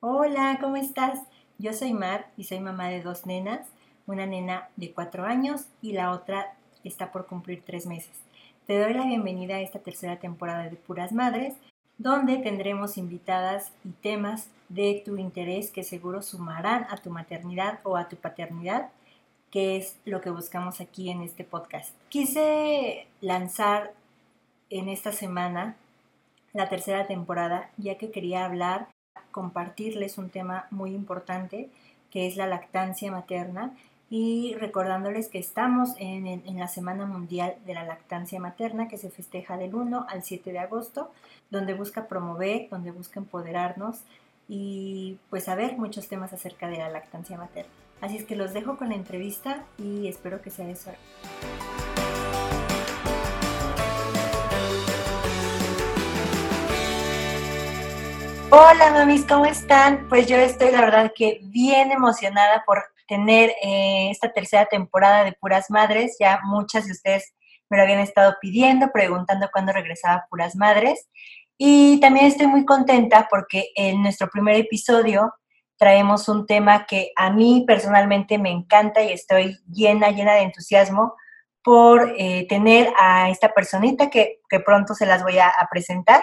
Hola, ¿cómo estás? Yo soy Mar y soy mamá de dos nenas, una nena de cuatro años y la otra está por cumplir tres meses. Te doy la bienvenida a esta tercera temporada de Puras Madres, donde tendremos invitadas y temas de tu interés que seguro sumarán a tu maternidad o a tu paternidad, que es lo que buscamos aquí en este podcast. Quise lanzar en esta semana la tercera temporada, ya que quería hablar compartirles un tema muy importante que es la lactancia materna y recordándoles que estamos en, la Semana Mundial de la Lactancia Materna que se festeja del 1 al 7 de agosto, donde busca promover, donde busca empoderarnos y pues saber muchos temas acerca de la lactancia materna. Así es que los dejo con la entrevista y espero que sea de suerte. Hola mamis, ¿cómo están? Pues yo estoy la verdad que bien emocionada por tener eh, esta tercera temporada de Puras Madres. Ya muchas de ustedes me lo habían estado pidiendo, preguntando cuándo regresaba Puras Madres. Y también estoy muy contenta porque en nuestro primer episodio traemos un tema que a mí personalmente me encanta y estoy llena, llena de entusiasmo por eh, tener a esta personita que, pronto se las voy a presentar.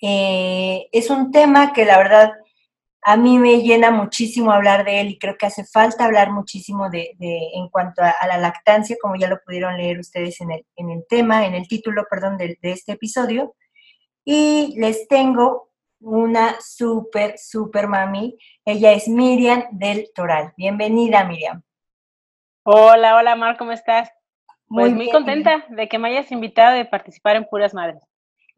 Eh, es un tema que la verdad a mí me llena muchísimo hablar de él y creo que hace falta hablar muchísimo de, en cuanto a, la lactancia, como ya lo pudieron leer ustedes en el, en el tema, en el título, perdón, de, de este episodio. Y les tengo una súper, súper mami. Ella es Miriam del Toral. Bienvenida, Miriam. Hola, hola, Mar, ¿cómo estás? Pues muy, muy contenta de que me hayas invitado a participar en Puras Madres.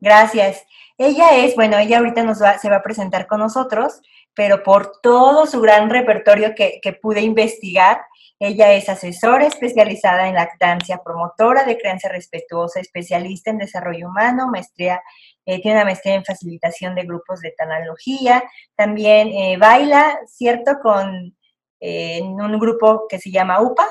Gracias. Ella es, bueno, ella ahorita nos va, se va a presentar con nosotros, pero por todo su gran repertorio que, pude investigar, ella es asesora especializada en lactancia, promotora de crianza respetuosa, especialista en desarrollo humano, maestría, eh, tiene una maestría en facilitación de grupos de tecnología, también eh, baila, ¿cierto? Con eh, en un grupo que se llama UPA.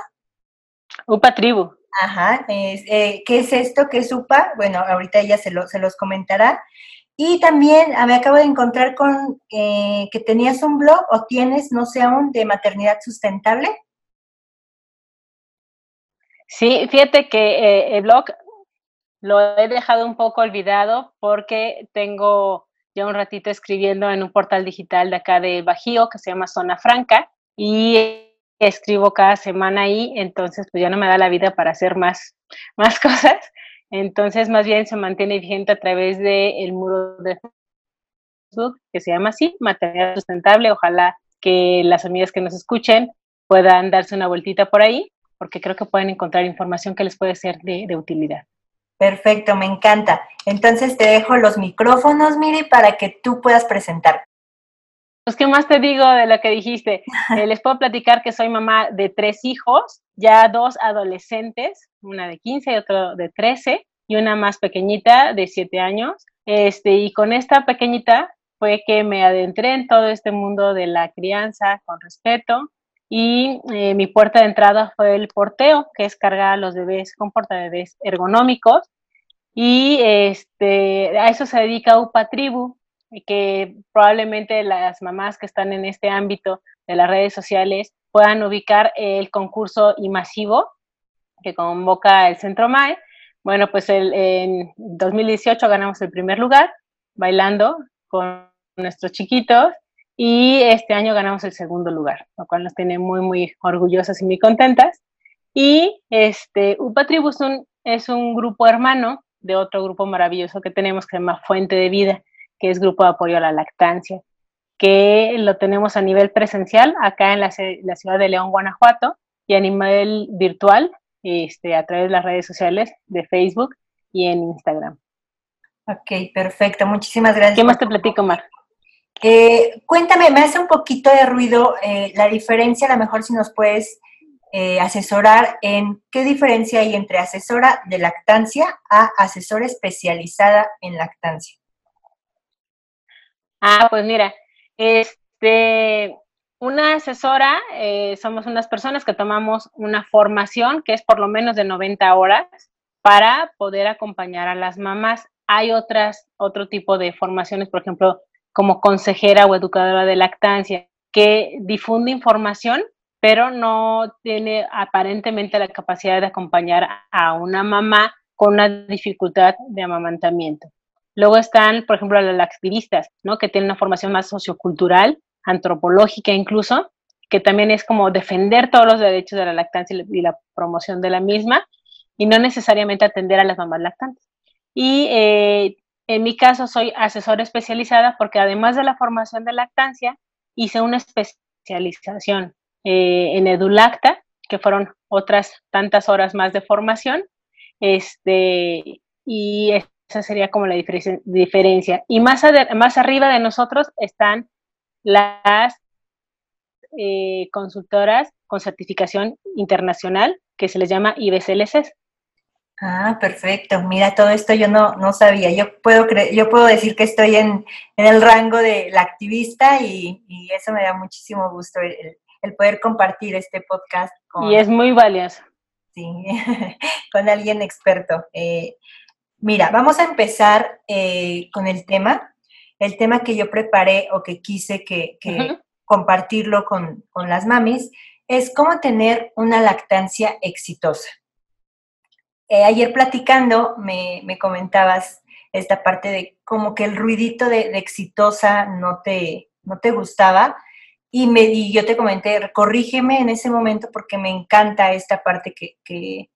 UPA Tribu. Ajá, eh, ¿qué es esto? ¿Qué es UPA? Bueno, ahorita ella se, lo, se los comentará. Y también ah, me acabo de encontrar con eh, que tenías un blog o tienes, no sé aún, de maternidad sustentable. Sí, fíjate que eh, el blog lo he dejado un poco olvidado porque tengo ya un ratito escribiendo en un portal digital de acá de Bajío que se llama Zona Franca y escribo cada semana ahí, entonces pues ya no me da la vida para hacer más, más cosas. Entonces más bien se mantiene vigente a través del el muro de Facebook que se llama así, Maternidad Sustentable. Ojalá que las amigas que nos escuchen puedan darse una vueltita por ahí, porque creo que pueden encontrar información que les puede ser de, de utilidad. Perfecto, me encanta. Entonces te dejo los micrófonos, Miri, para que tú puedas presentar. Pues, ¿qué más te digo de lo que dijiste? Eh, les puedo platicar que soy mamá de tres hijos, ya dos adolescentes, una de 15 y otro de 13, y una más pequeñita de 7 años. Este, y con esta pequeñita fue que me adentré en todo este mundo de la crianza con respeto. Y eh, mi puerta de entrada fue el porteo, que es cargar a los bebés con portabebés ergonómicos. Y este, a eso se dedica UPA Tribu, que probablemente las mamás que están en este ámbito de las redes sociales puedan ubicar el concurso y masivo que convoca el Centro MAE. Bueno, pues el, en 2018 ganamos el primer lugar bailando con nuestros chiquitos y este año ganamos el segundo lugar, lo cual nos tiene muy, muy orgullosas y muy contentas. Y este, UPA Tribus es un grupo hermano de otro grupo maravilloso que tenemos que se llama Fuente de Vida que es Grupo de Apoyo a la Lactancia, que lo tenemos a nivel presencial acá en la, ciudad de León, Guanajuato, y a nivel virtual este, a través de las redes sociales de Facebook y en Instagram. Ok, perfecto. Muchísimas gracias. ¿Qué más te platico, Mar? Eh, cuéntame, me hace un poquito de ruido eh, la diferencia, a lo mejor si nos puedes eh, asesorar en qué diferencia hay entre asesora de lactancia a asesora especializada en lactancia. Ah, pues mira, este, una asesora, eh, somos unas personas que tomamos una formación que es por lo menos de 90 horas para poder acompañar a las mamás. Hay otras, otro tipo de formaciones, por ejemplo, como consejera o educadora de lactancia, que difunde información, pero no tiene aparentemente la capacidad de acompañar a una mamá con una dificultad de amamantamiento. Luego están, por ejemplo, las activistas, ¿no? Que tienen una formación más sociocultural, antropológica incluso, que también es como defender todos los derechos de la lactancia y la promoción de la misma, y no necesariamente atender a las mamás lactantes. Y eh, en mi caso soy asesora especializada porque además de la formación de lactancia, hice una especialización eh, en EduLacta, que fueron otras tantas horas más de formación, este, y esa sería como la diferencia. Y más, más arriba de nosotros están las eh, consultoras con certificación internacional que se les llama IBCLC. Ah, perfecto. Mira, todo esto yo no, no sabía. Yo puedo, yo puedo decir que estoy en, el rango de la activista y, eso me da muchísimo gusto, el, poder compartir este podcast. y es muy valioso. Sí, con alguien experto. Eh, mira, vamos a empezar eh, con el tema. El tema que yo preparé o que quise que, compartirlo con, con las mamis es cómo tener una lactancia exitosa. Eh, ayer platicando me, comentabas esta parte de como que el ruidito de, exitosa no te, no te gustaba y, me, y yo te comenté, corrígeme en ese momento porque me encanta esta parte que, que,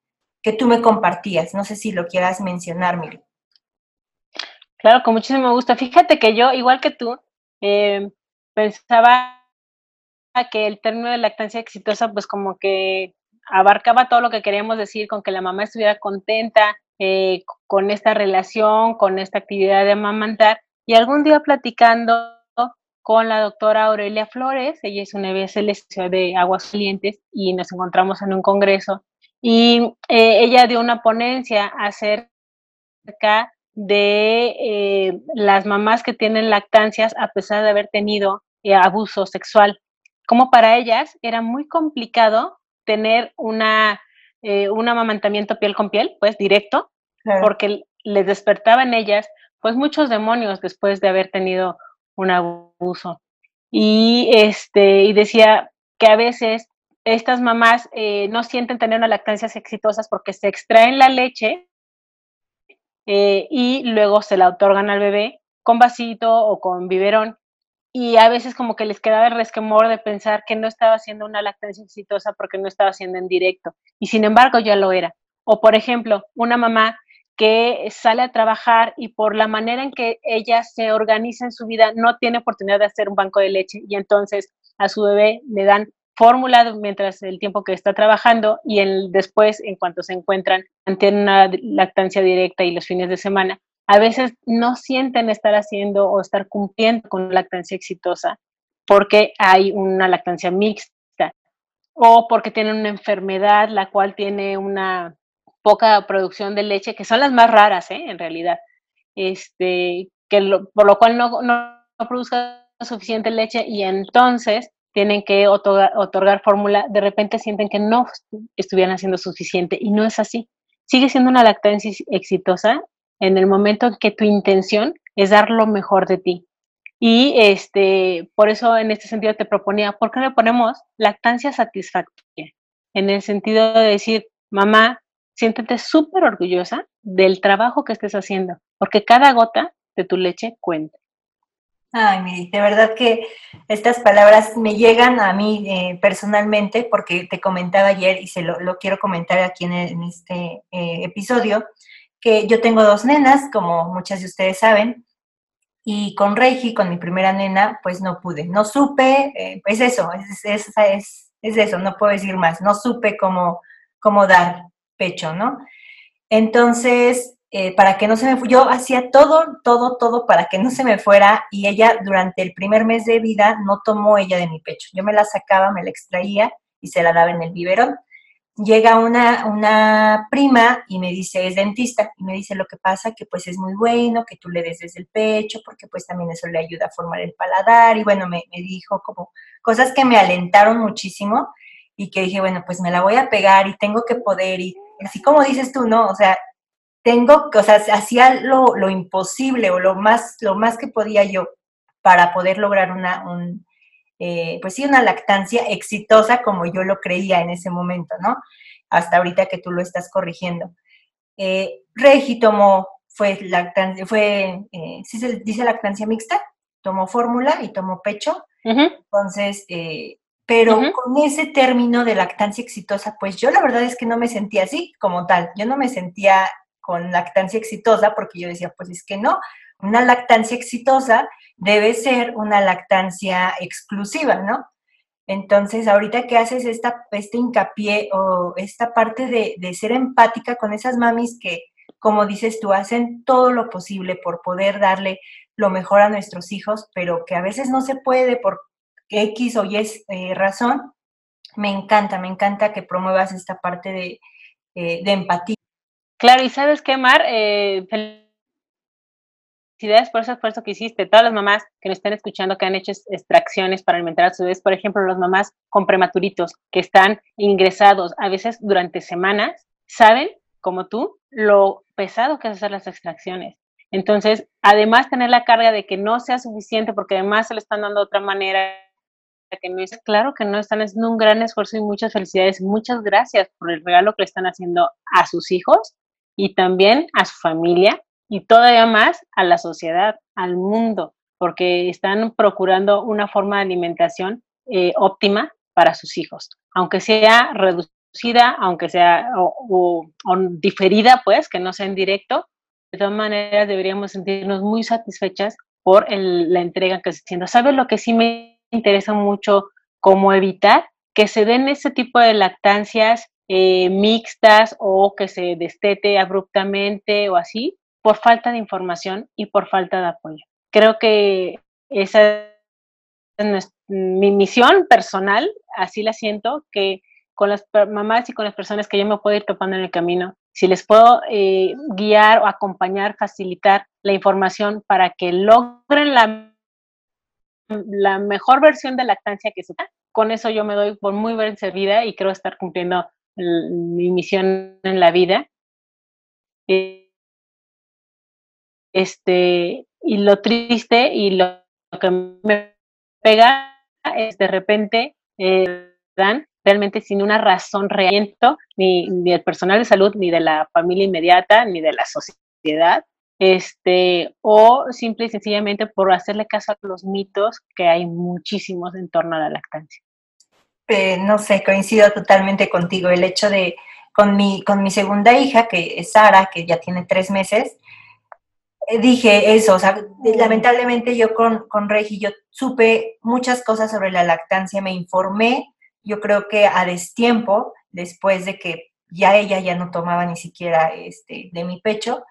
tú me compartías. No sé si lo quieras mencionar, Miri. Claro, con muchísimo gusto. Fíjate que yo, igual que tú, eh, pensaba que el término de lactancia exitosa, pues como que abarcaba todo lo que queríamos decir con que la mamá estuviera contenta eh, con esta relación, con esta actividad de amamantar. Y algún día platicando con la doctora Aurelia Flores, ella es una BSL de Aguas Calientes y nos encontramos en un congreso y eh, ella dio una ponencia acerca de eh, las mamás que tienen lactancias a pesar de haber tenido abuso sexual. Como para ellas era muy complicado tener una, eh, un amamantamiento piel con piel, pues directo, porque les despertaba en ellas pues muchos demonios después de haber tenido un abuso. Y, este, y decía que a veces estas mamás eh, no sienten tener una lactancias exitosas porque se extraen la leche eh, y luego se la otorgan al bebé con vasito o con biberón y a veces como que les quedaba el resquemor de pensar que no estaba haciendo una lactancia exitosa porque no estaba haciendo en directo y sin embargo ya lo era. O por ejemplo, una mamá que sale a trabajar y por la manera en que ella se organiza en su vida no tiene oportunidad de hacer un banco de leche y entonces a su bebé le dan fórmula mientras el tiempo que está trabajando y después, en cuanto se encuentran, tienen una lactancia directa y los fines de semana, a veces no sienten estar haciendo o estar cumpliendo con lactancia exitosa porque hay una lactancia mixta o porque tienen una enfermedad la cual tiene una poca producción de leche, que son las más raras, ¿eh? en realidad, este, que por lo cual no, no, produzca suficiente leche y entonces tienen que otorgar, fórmula, de repente sienten que no estuvieran haciendo suficiente y no es así. Sigue siendo una lactancia exitosa en el momento en que tu intención es dar lo mejor de ti. Y este, por eso en este sentido te proponía, ¿por qué le ponemos lactancia satisfactoria? En el sentido de decir, mamá, siéntete súper orgullosa del trabajo que estés haciendo, porque cada gota de tu leche cuenta. Ay, Miri, de verdad que estas palabras me llegan a mí eh, personalmente, porque te comentaba ayer y se lo, quiero comentar aquí en, este eh, episodio, que yo tengo dos nenas, como muchas de ustedes saben, y con Reiki, con mi primera nena, pues no pude, no supe, eh, pues eso, es, es, es, es, eso, no puedo decir más, no supe cómo, cómo dar pecho, ¿no? Entonces, eh, para que no se me yo hacía todo, todo, todo para que no se me fuera y ella durante el primer mes de vida no tomó ella de mi pecho. Yo me la sacaba, me la extraía y se la daba en el biberón llega una, una prima y me dice, es dentista, y me dice lo que pasa, que pues es muy bueno que tú le des desde el pecho, porque pues también eso le ayuda a formar el paladar, y bueno, me, dijo como cosas que me alentaron muchísimo y que dije, bueno, pues me la voy a pegar y tengo que poder, y así como dices tú, ¿no? O sea, tengo, o sea, hacía lo, lo imposible o lo más, lo más que podía yo para poder lograr una, eh, pues sí, una lactancia exitosa como yo lo creía en ese momento, ¿no? Hasta ahorita que tú lo estás corrigiendo. Eh, Regi tomó, fue lactancia, fue, eh, ¿sí se dice lactancia mixta? Tomó fórmula y tomó pecho. Entonces, eh, pero con ese término de lactancia exitosa, pues yo la verdad es que no me sentía así como tal. Yo no me sentía con lactancia exitosa porque yo decía, pues es que no, una lactancia exitosa debe ser una lactancia exclusiva, ¿no? Entonces, ahorita que haces esta, este hincapié o esta parte de, ser empática con esas mamis que, como dices tú, hacen todo lo posible por poder darle lo mejor a nuestros hijos, pero que a veces no se puede por X o Y eh, razón, me encanta, me encanta que promuevas esta parte de, eh, de empatía. Claro, y sabes qué, Mar, eh, felicidades por ese esfuerzo que hiciste. Todas las mamás que nos están escuchando que han hecho extracciones para alimentar a su bebés, por ejemplo, las mamás con prematuritos que están ingresados a veces durante semanas, saben, como tú, lo pesado que es hacer las extracciones. Entonces, además tener la carga de que no sea suficiente porque además se le están dando de otra manera que no es claro que no están haciendo un gran esfuerzo y muchas felicidades, muchas gracias por el regalo que le están haciendo a sus hijos y también a su familia y todavía más a la sociedad, al mundo, porque están procurando una forma de alimentación eh, óptima para sus hijos, aunque sea reducida, aunque sea o, diferida, pues, que no sea en directo, de todas maneras deberíamos sentirnos muy satisfechas por la entrega que se está haciendo. ¿Sabes lo que sí me interesa mucho? Cómo evitar que se den ese tipo de lactancias eh, mixtas o que se destete abruptamente o así, por falta de información y por falta de apoyo. Creo que esa es mi misión personal, así la siento, que con las mamás y con las personas que yo me puedo ir topando en el camino, si les puedo eh, guiar o acompañar, facilitar la información para que logren la, la mejor versión de lactancia que sea, con eso yo me doy por muy bien servida y creo estar cumpliendo mi misión en la vida. Eh, este, y lo triste y lo, que me pega es de repente eh, dan realmente sin una razón real, ni, ni del personal de salud, ni de la familia inmediata, ni de la sociedad, este, o simple y sencillamente por hacerle caso a los mitos que hay muchísimos en torno a la lactancia. Eh, no sé, coincido totalmente contigo. El hecho de, con mi, con mi segunda hija, que es Sara, que ya tiene tres meses, eh, dije eso, o sea, lamentablemente yo con, con Regi, yo supe muchas cosas sobre la lactancia, me informé, yo creo que a destiempo, después de que ya ella ya no tomaba ni siquiera este, de mi pecho.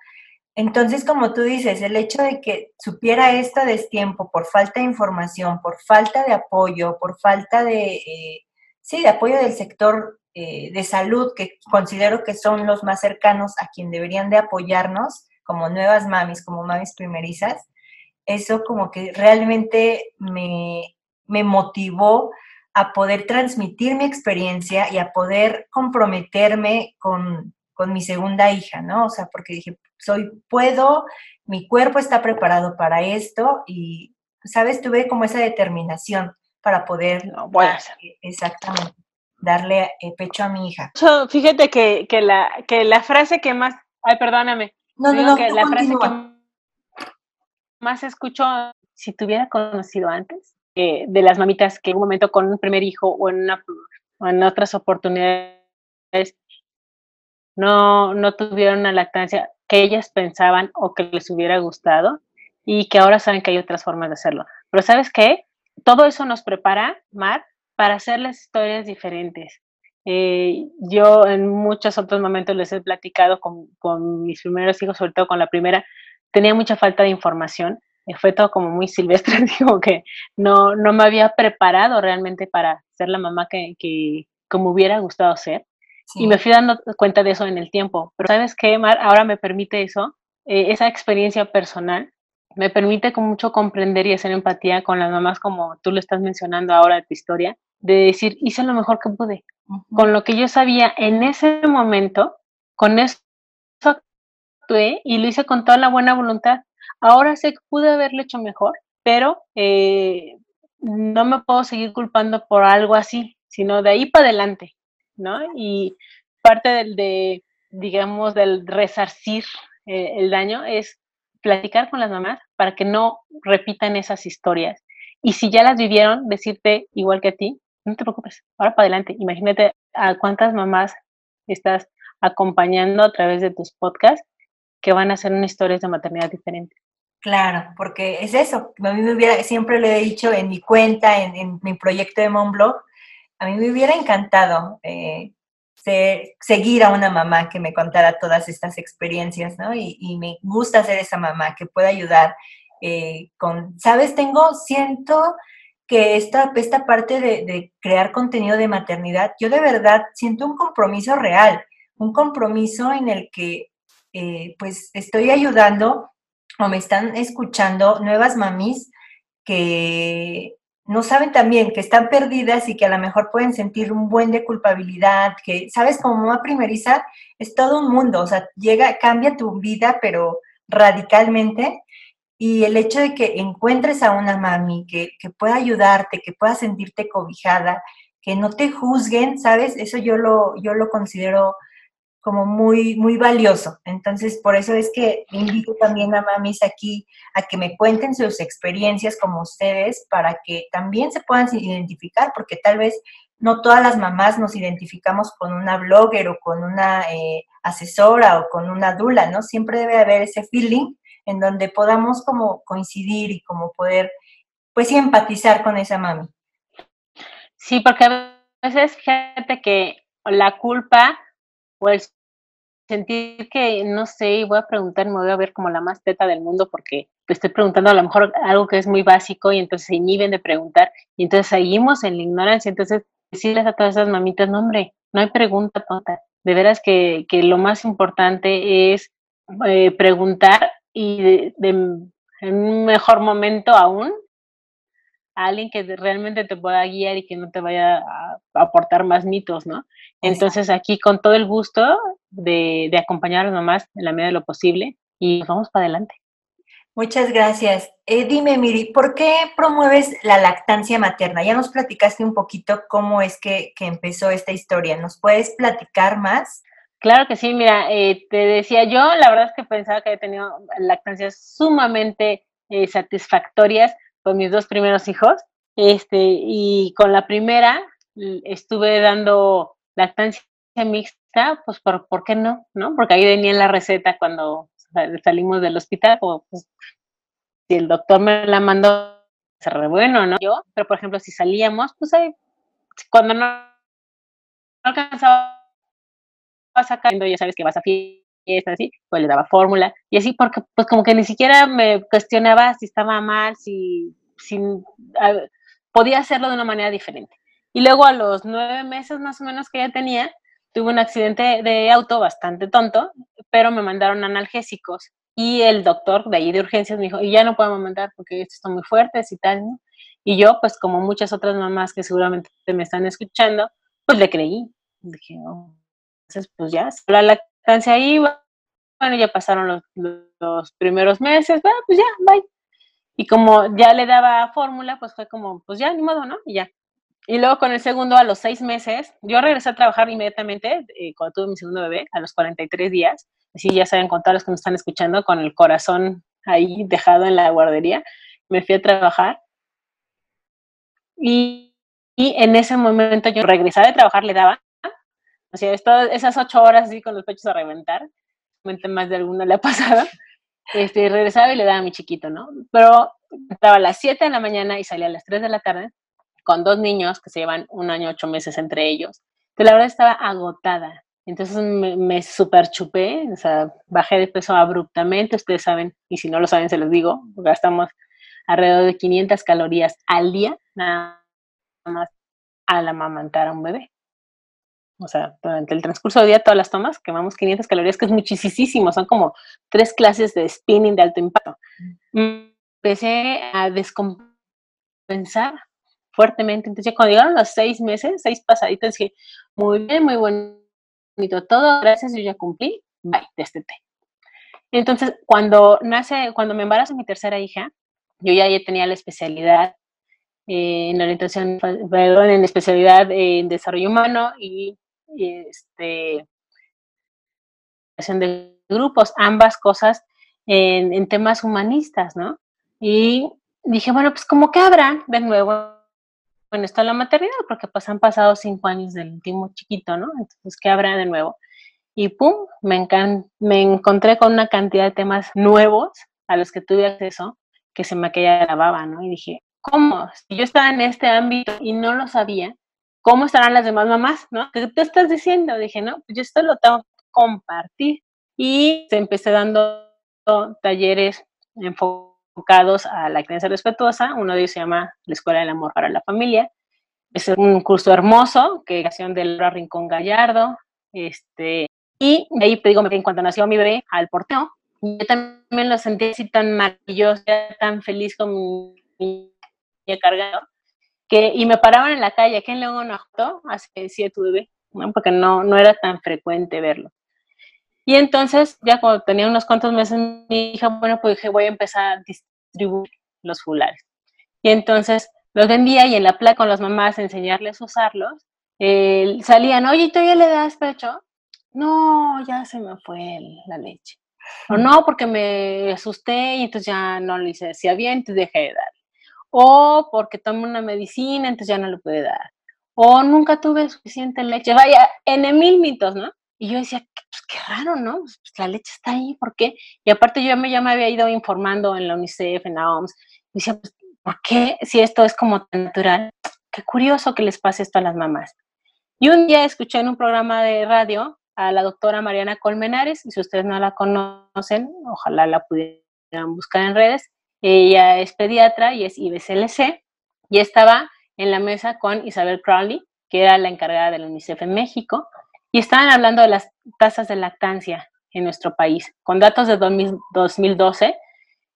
Entonces, como tú dices, el hecho de que supiera esto a destiempo por falta de información, por falta de apoyo, por falta de, eh, sí, de apoyo del sector eh, de salud, que considero que son los más cercanos a quien deberían de apoyarnos, como nuevas mamis, como mamis primerizas, eso como que realmente me, me motivó a poder transmitir mi experiencia y a poder comprometerme con, con mi segunda hija, ¿no? O sea, porque dije, soy, puedo, mi cuerpo está preparado para esto y, ¿sabes? Tuve como esa determinación para poder, no, a exactamente, darle eh, pecho a mi hija. Fíjate que, que, la, que la frase que más, ay, perdóname, no, no, no, que la frase que más escucho, si tuviera conocido antes, eh, de las mamitas que en un momento con un primer hijo o en, una, en otras oportunidades no, no tuvieron una lactancia que ellas pensaban o que les hubiera gustado y que ahora saben que hay otras formas de hacerlo. Pero ¿sabes qué? Todo eso nos prepara, Mar, para hacer las historias diferentes. Eh, yo en muchos otros momentos les he platicado con, con, mis primeros hijos, sobre todo con la primera, tenía mucha falta de información, eh, fue todo como muy silvestre, digo que no, no me había preparado realmente para ser la mamá que, que como hubiera gustado ser. Y me fui dando cuenta de eso en el tiempo. Pero ¿sabes qué, Mar? Ahora me permite eso, eh, esa experiencia personal, me permite con mucho comprender y hacer empatía con las mamás como tú lo estás mencionando ahora de tu historia, de decir, hice lo mejor que pude, con lo que yo sabía en ese momento, con eso actué y lo hice con toda la buena voluntad. Ahora sé que pude haberlo hecho mejor, pero eh, no me puedo seguir culpando por algo así, sino de ahí para adelante, ¿no? Y parte del, de, digamos, del resarcir eh, el daño es platicar con las mamás para que no repitan esas historias. Y si ya las vivieron, decirte igual que a ti, no te preocupes, ahora para adelante. Imagínate a cuántas mamás estás acompañando a través de tus podcasts que van a hacer una historia de maternidad diferente. Claro, porque es eso. A mí me hubiera, siempre le he dicho en mi cuenta, en, mi proyecto de Monblog, a mí me hubiera encantado eh, seguir a una mamá que me contara todas estas experiencias, ¿no? Y, me gusta ser esa mamá que pueda ayudar eh, con, ¿sabes? Tengo, siento que esta, esta parte de, crear contenido de maternidad, yo de verdad siento un compromiso real, un compromiso en el que eh, pues estoy ayudando o me están escuchando nuevas mamis que no saben también que están perdidas y que a lo mejor pueden sentir un buen de culpabilidad, que, sabes, como mamá primeriza es todo un mundo, o sea, llega, cambia tu vida, pero radicalmente. Y el hecho de que encuentres a una mami que, que pueda ayudarte, que pueda sentirte cobijada, que no te juzguen, ¿sabes? Eso yo lo, yo lo considero como muy, muy valioso. Entonces, por eso es que invito también a mamis aquí a que me cuenten sus experiencias como ustedes para que también se puedan identificar, porque tal vez no todas las mamás nos identificamos con una blogger o con una eh, asesora o con una dula, ¿no? Siempre debe haber ese feeling en donde podamos como coincidir y como poder, pues empatizar con esa mami. Sí, porque a veces fíjate que la culpa pues sentir que, no sé, voy a preguntar, me voy a ver como la más teta del mundo porque estoy preguntando a lo mejor algo que es muy básico y entonces se inhiben de preguntar y entonces seguimos en la ignorancia. Entonces, decirles a todas esas mamitas, no hombre, no hay pregunta tonta. De veras que, que lo más importante es eh, preguntar y de, en un mejor momento aún a alguien que realmente te pueda guiar y que no te vaya a aportar más mitos, ¿no? Entonces aquí con todo el gusto de, de acompañar a las mamás en la medida de lo posible y vamos para adelante. Muchas gracias. Eh, dime, Miri, ¿por qué promueves la lactancia materna? Ya nos platicaste un poquito cómo es que, que empezó esta historia. ¿Nos puedes platicar más? Claro que sí, mira, eh, te decía yo, la verdad es que pensaba que había tenido lactancias sumamente eh, satisfactorias con mis dos primeros hijos. Este, y con la primera estuve dando lactancia mixta, pues por, ¿por qué no? ¿No? Porque ahí venía la receta cuando salimos del hospital, o pues, si el doctor me la mandó, se re bueno, ¿no? Yo, pero por ejemplo, si salíamos, pues ahí, cuando no, alcanzaba a ya sabes que vas a fiestas, así, pues le daba fórmula, y así porque pues como que ni siquiera me cuestionaba si estaba mal, si, si podía hacerlo de una manera diferente. Y luego a los nueve meses más o menos que ya tenía, tuve un accidente de auto bastante tonto, pero me mandaron analgésicos. Y el doctor de ahí de urgencias me dijo, y ya no podemos mandar porque estos están muy fuertes y tal, ¿no? Y yo, pues como muchas otras mamás que seguramente me están escuchando, pues le creí. Dije, oh, entonces pues ya, la lactancia ahí, bueno, ya pasaron los, primeros meses, bueno, pues ya, bye. Y como ya le daba fórmula, pues fue como, pues ya, ni modo, ¿no? Y ya. Y luego con el segundo, a los seis meses, yo regresé a trabajar inmediatamente eh, cuando tuve mi segundo bebé, a los 43 días. Así ya saben contar los que me están escuchando, con el corazón ahí dejado en la guardería. Me fui a trabajar. Y, y en ese momento yo regresaba de trabajar, le daba, o sea, esas ocho horas así con los pechos a reventar, más de alguno le ha pasado, este, regresaba y le daba a mi chiquito, ¿no? Pero entraba a las 7 de la mañana y salía a las 3 de la tarde con dos niños que se llevan un año, ocho meses entre ellos. Que la verdad estaba agotada. Entonces me, me super chupé, o sea, bajé de peso abruptamente, ustedes saben, y si no lo saben se los digo, gastamos alrededor de 500 calorías al día, nada más al amamantar a un bebé. O sea, durante el transcurso del día, todas las tomas, quemamos 500 calorías, que es muchísimo, son como tres clases de spinning de alto impacto. Mm, empecé a descompensar fuertemente. Entonces, cuando llegaron los seis meses, seis pasaditos, dije, muy bien, muy bonito todo, gracias, yo ya cumplí, bye, destete. Entonces, cuando nace, cuando me embarazo mi tercera hija, yo ya, tenía la especialidad eh, en orientación, perdón, en especialidad en desarrollo humano y, este, de grupos, ambas cosas en, en, temas humanistas, ¿no? Y dije, bueno, pues como que habrá de nuevo en esto la maternidad, porque pues han pasado cinco años del último chiquito, ¿no? Entonces, ¿qué habrá de nuevo? Y pum, me, me encontré con una cantidad de temas nuevos a los que tuve acceso que se me caía la baba, ¿no? Y dije, ¿cómo? Si yo estaba en este ámbito y no lo sabía, ¿cómo estarán las demás mamás, no? ¿Qué te estás diciendo? Dije, no, pues yo esto lo tengo que compartir. Y empecé dando talleres enfocados a la crianza respetuosa. Uno de ellos se llama La Escuela del Amor para la Familia. Es un curso hermoso que creación de Laura Rincón Gallardo. Este, y de ahí te digo, en cuanto nació mi bebé, al porteo, yo también lo sentí así tan maravilloso, tan feliz con mi niña que, y me paraban en la calle, aquí en León, Guanajuato, hace siete bebé, ¿no? porque no, no era tan frecuente verlo. Y entonces, ya cuando tenía unos cuantos meses, mi hija, bueno, pues dije, voy a empezar a distribuir los fulares. Y entonces los vendía y en la placa con las mamás enseñarles a usarlos, eh, salían, oye, ¿tú ya le das pecho? No, ya se me fue la leche. O no, porque me asusté y entonces ya no le hice decía bien, entonces dejé de dar. O porque tomé una medicina, entonces ya no le pude dar. O nunca tuve suficiente leche. Vaya, en mil mitos, ¿no? Y yo decía, pues qué raro, ¿no? Pues, pues, la leche está ahí, ¿por qué? Y aparte yo ya me, había ido informando en la UNICEF, en la OMS. Y decía, pues, ¿por qué si esto es como tan natural? Qué curioso que les pase esto a las mamás. Y un día escuché en un programa de radio a la doctora Mariana Colmenares, y si ustedes no la conocen, ojalá la pudieran buscar en redes. Ella es pediatra y es IBCLC, y estaba en la mesa con Isabel Crowley, que era la encargada de la UNICEF en México, y estaban hablando de las tasas de lactancia en nuestro país, con datos de 2012,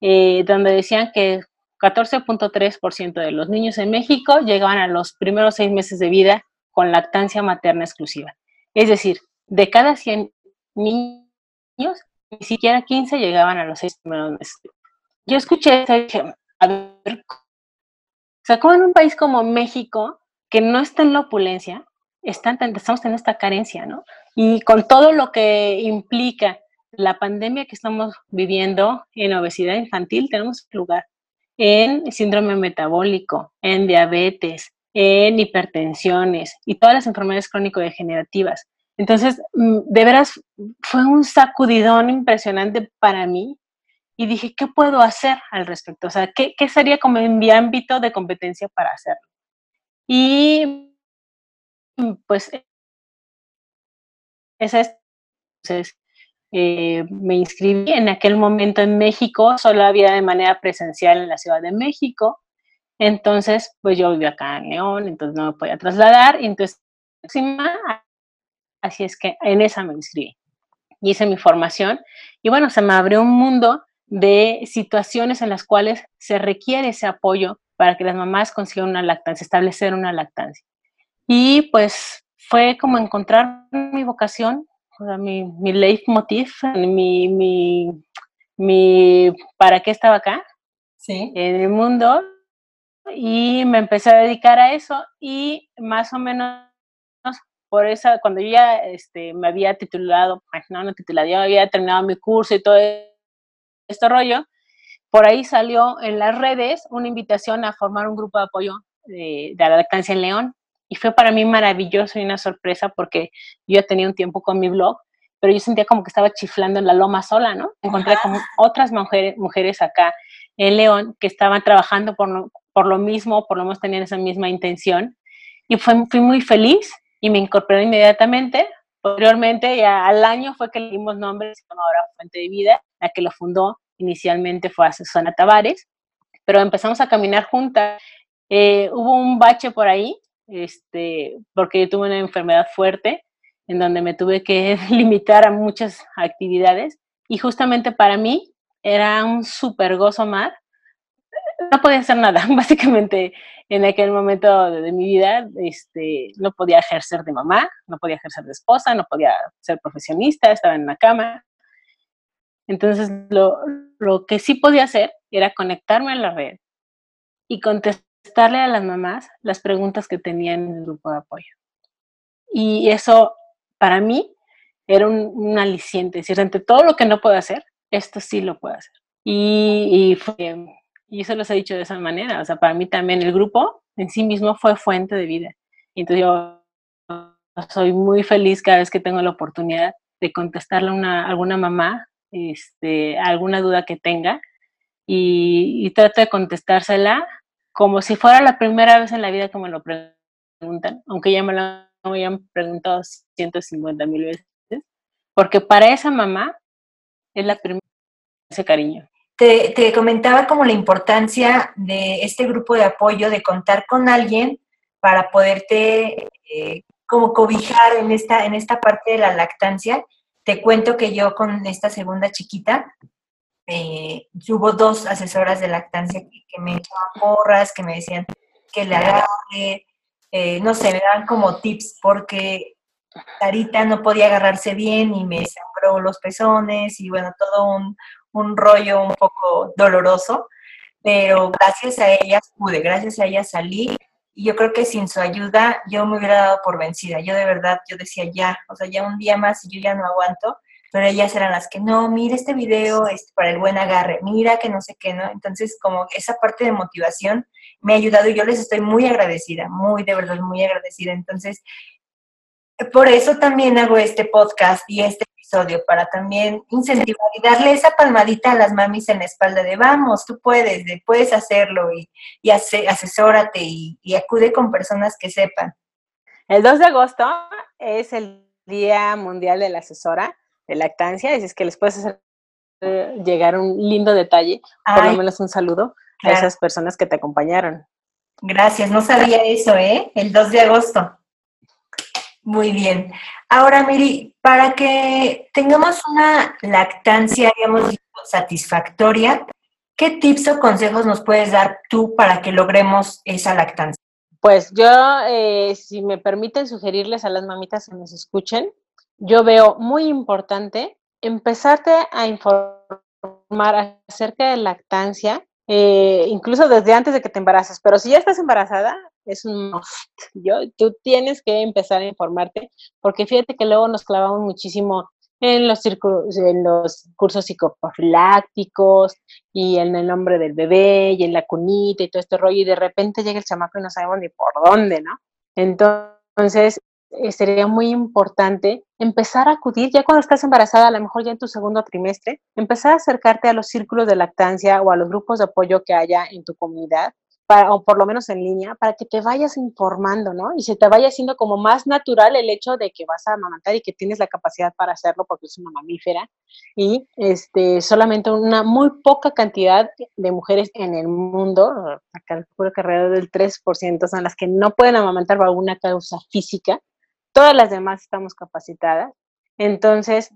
eh, donde decían que 14.3% de los niños en México llegaban a los primeros seis meses de vida con lactancia materna exclusiva. Es decir, de cada 100 niños, ni siquiera 15 llegaban a los 6 primeros meses. Yo escuché eso y dije, a ver, o sea, como en un país como México, que no está en la opulencia, están, estamos teniendo esta carencia, ¿no? Y con todo lo que implica la pandemia que estamos viviendo en obesidad infantil, tenemos lugar en síndrome metabólico, en diabetes, en hipertensiones y todas las enfermedades crónico-degenerativas. Entonces, mm, de veras, fue un sacudidón impresionante para mí y dije, ¿qué puedo hacer al respecto? O sea, ¿qué, sería como en mi ámbito de competencia para hacerlo? Y mm, pues esa es, entonces, eh, me inscribí en aquel momento en México, solo había de manera presencial en la Ciudad de México, entonces pues yo vivía acá en León, entonces no me podía trasladar, y entonces Así es que en esa me inscribí. Hice mi formación y bueno, se me abrió un mundo de situaciones en las cuales se requiere ese apoyo para que las mamás consigan una lactancia, establecer una lactancia. Y pues fue como encontrar mi vocación, mi, mi leitmotiv, mi, mi, mi, para qué estaba acá ¿Sí? en el mundo. Y me empecé a dedicar a eso y más o menos por eso, cuando yo ya este, me había titulado, no, no titulado, ya había terminado mi curso y todo este rollo, por ahí salió en las redes una invitación a formar un grupo de apoyo de, la lactancia en León. Y fue para mí maravilloso y una sorpresa porque yo ya tenía un tiempo con mi blog, pero yo sentía como que estaba chiflando en la loma sola, ¿no? Encontré como otras mujeres, mujeres acá en León que estaban trabajando por lo, por lo mismo, por lo menos tenían esa misma intención. Y fue, fui muy feliz y me incorporé inmediatamente. Posteriormente, al año fue que le dimos nombre, se ahora Fuente de Vida, la que lo fundó inicialmente fue a Susana Tavares, pero empezamos a caminar juntas. Eh, hubo un bache por ahí, este, porque yo tuve una enfermedad fuerte, en donde me tuve que limitar a muchas actividades, y justamente para mí era un súper gozo más. No podía hacer nada, básicamente en aquel momento de, mi vida este, no podía ejercer de mamá, no podía ejercer de esposa, no podía ser profesionista, estaba en la cama. Entonces, lo, lo que sí podía hacer era conectarme a la red y contestarle a las mamás las preguntas que tenían en el grupo de apoyo. Y eso, para mí, era un, aliciente, es decir, ante todo lo que no puedo hacer, esto sí lo puedo hacer. Y, fue, y eso los he dicho de esa manera, o sea, para mí también el grupo en sí mismo fue fuente de vida. Y entonces yo soy muy feliz cada vez que tengo la oportunidad de contestarle a una, alguna mamá este, alguna duda que tenga y, trato de contestársela como si fuera la primera vez en la vida que me lo preguntan, aunque ya me lo hayan preguntado 150 mil veces, porque para esa mamá es la primera ese cariño. Te, te, comentaba como la importancia de este grupo de apoyo, de contar con alguien para poderte eh, como cobijar en esta, en esta parte de la lactancia. Te cuento que yo con esta segunda chiquita, eh, hubo dos asesoras de lactancia que, me echaban porras, que me decían que le agarre, eh, no sé, me daban como tips porque Sarita no podía agarrarse bien y me los pezones y bueno, todo un, un rollo un poco doloroso, pero gracias a ellas pude, gracias a ellas salí y yo creo que sin su ayuda yo me hubiera dado por vencida. Yo de verdad, yo decía ya, o sea, ya un día más y yo ya no aguanto, pero ellas eran las que, no, mira este video es para el buen agarre, mira que no sé qué, ¿no? Entonces, como esa parte de motivación me ha ayudado y yo les estoy muy agradecida, muy, de verdad, muy agradecida. Entonces, por eso también hago este podcast y este episodio, para también incentivar y darle esa palmadita a las mamis en la espalda de vamos, tú puedes, puedes hacerlo y, y asesórate y, y acude con personas que sepan. El 2 de agosto es el Día Mundial de la Asesora de Lactancia, y es que les puedes hacer eh, llegar un lindo detalle, por lo menos un saludo a esas personas que te acompañaron. Gracias, no sabía eso, ¿eh? El 2 de agosto. Muy bien. Ahora, Miri, para que tengamos una lactancia, digamos, satisfactoria, ¿qué tips o consejos nos puedes dar tú para que logremos esa lactancia? Pues yo, eh, si me permiten sugerirles a las mamitas que nos escuchen, yo veo muy importante empezarte a informar acerca de lactancia, eh, incluso desde antes de que te embaraces. Pero si ya estás embarazada, es un. Yo, tú tienes que empezar a informarte, porque fíjate que luego nos clavamos muchísimo en los, en los cursos psicoprofilácticos y en el nombre del bebé y en la cunita y todo este rollo, y de repente llega el chamaco y no sabemos ni por dónde, ¿no? Entonces, eh, sería muy importante empezar a acudir, ya cuando estás embarazada, a lo mejor ya en tu segundo trimestre, empezar a acercarte a los círculos de lactancia o a los grupos de apoyo que haya en tu comunidad o por lo menos en línea, para que te vayas informando, ¿no? Y se te vaya haciendo como más natural el hecho de que vas a amamantar y que tienes la capacidad para hacerlo porque es una mamífera. Y este, solamente una muy poca cantidad de mujeres en el mundo, calculo que alrededor del 3% son las que no pueden amamantar por alguna causa física. Todas las demás estamos capacitadas. Entonces,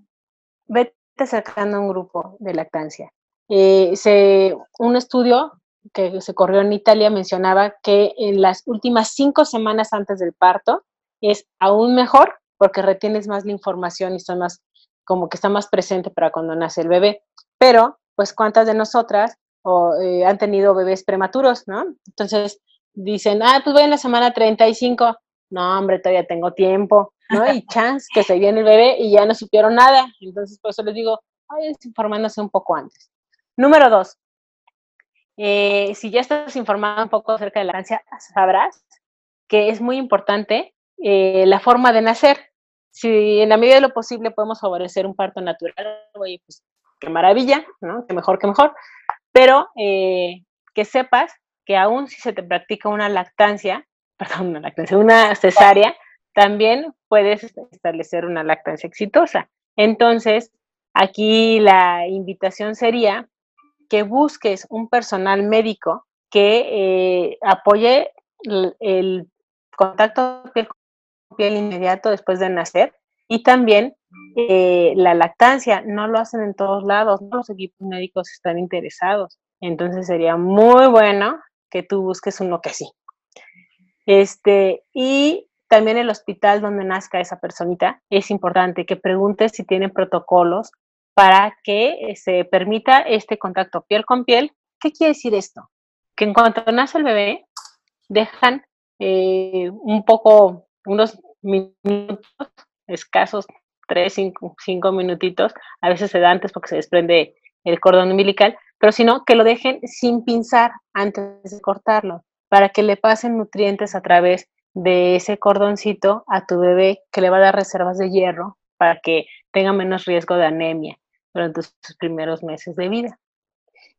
vete acercando a un grupo de lactancia. Eh, se, un estudio que se corrió en Italia mencionaba que en las últimas cinco semanas antes del parto es aún mejor porque retienes más la información y está más, como que está más presente para cuando nace el bebé. Pero, pues, ¿cuántas de nosotras eh, han tenido bebés prematuros, no? Entonces dicen, ah, pues voy en la semana 35. No, hombre, todavía tengo tiempo, ¿no? Y chance que se viene el bebé y ya no supieron nada. Entonces, por eso les digo, vayan informándose un poco antes. Número dos, eh, si ya estás informado un poco acerca de la lactancia, sabrás que es muy importante eh, la forma de nacer. Si en la medida de lo posible podemos favorecer un parto natural, oye, pues qué maravilla, ¿no? Que mejor que mejor. Pero eh, que sepas que aún si se te practica una lactancia, perdón, una lactancia, una cesárea, también puedes establecer una lactancia exitosa. Entonces, aquí la invitación sería que busques un personal médico que eh, apoye el, contacto piel con piel inmediato después de nacer y también eh, la lactancia. No lo hacen en todos lados, no los equipos médicos están interesados. Entonces sería muy bueno que tú busques uno que sí. Este, y también el hospital donde nazca esa personita, es importante que preguntes si tienen protocolos para que eh, se permita este contacto piel con piel, ¿Qué quiere decir esto? Que en cuanto nace el bebé, dejan eh, un poco, unos minutos escasos, tres, cinco, cinco minutitos, a veces se da antes porque se desprende el cordón umbilical, pero si no, que lo dejen sin pinzar antes de cortarlo, para que le pasen nutrientes a través de ese cordoncito a tu bebé que le va a dar reservas de hierro para que tenga menos riesgo de anemia durante sus primeros meses de vida.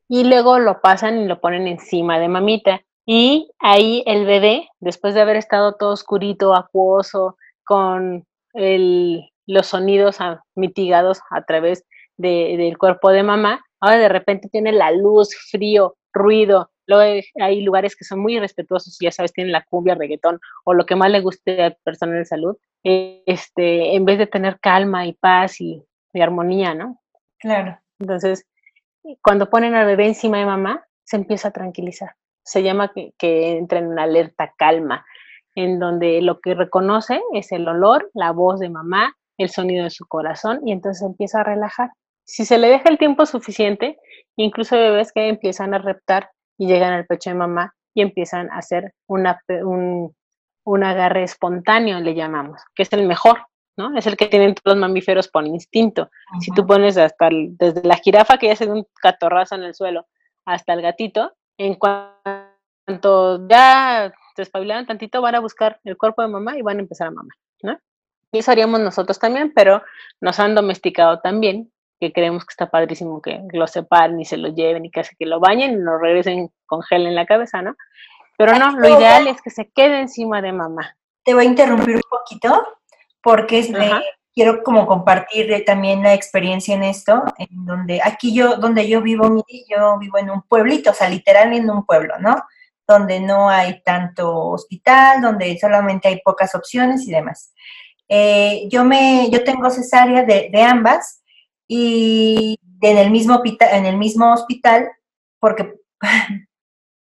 Y luego lo pasan y lo ponen encima de mamita. Y ahí el bebé, después de haber estado todo oscurito, acuoso, con los sonidos mitigados a través del cuerpo de mamá, ahora de repente tiene la luz, frío, ruido, Luego hay lugares que son muy respetuosos, ya sabes, tienen la cumbia, reggaetón o lo que más le guste al personal de salud, este, en vez de tener calma y paz y, armonía, ¿no? Claro. Entonces, cuando ponen al bebé encima de mamá, se empieza a tranquilizar. Se llama que, que entra en una alerta calma, en donde lo que reconoce es el olor, la voz de mamá, el sonido de su corazón, y entonces empieza a relajar. Si se le deja el tiempo suficiente, incluso bebés que empiezan a reptar y llegan al pecho de mamá y empiezan a hacer una, un, un agarre espontáneo, le llamamos, que es el mejor, ¿no? Es el que tienen todos los mamíferos por instinto. Si tú pones hasta desde la jirafa que ya hace un catorrazo en el suelo hasta el gatito, en cuanto ya se espabilan tantito, van a buscar el cuerpo de mamá y van a empezar a mamar, ¿no? Y eso haríamos nosotros también, pero nos han domesticado también que creemos que está padrísimo que lo separen y se lo lleven y que que lo bañen y lo regresen con gel en la cabeza, ¿no? Pero no, lo ideal es que se quede encima de mamá. Te voy a interrumpir un poquito porque quiero como compartir también la experiencia en esto, en donde aquí yo, donde yo vivo, yo vivo en un pueblito, o sea, literalmente en un pueblo, ¿no? Donde no hay tanto hospital, donde solamente hay pocas opciones y demás. Eh, yo me, yo tengo cesárea de, de ambas, y en el mismo, en el mismo hospital, porque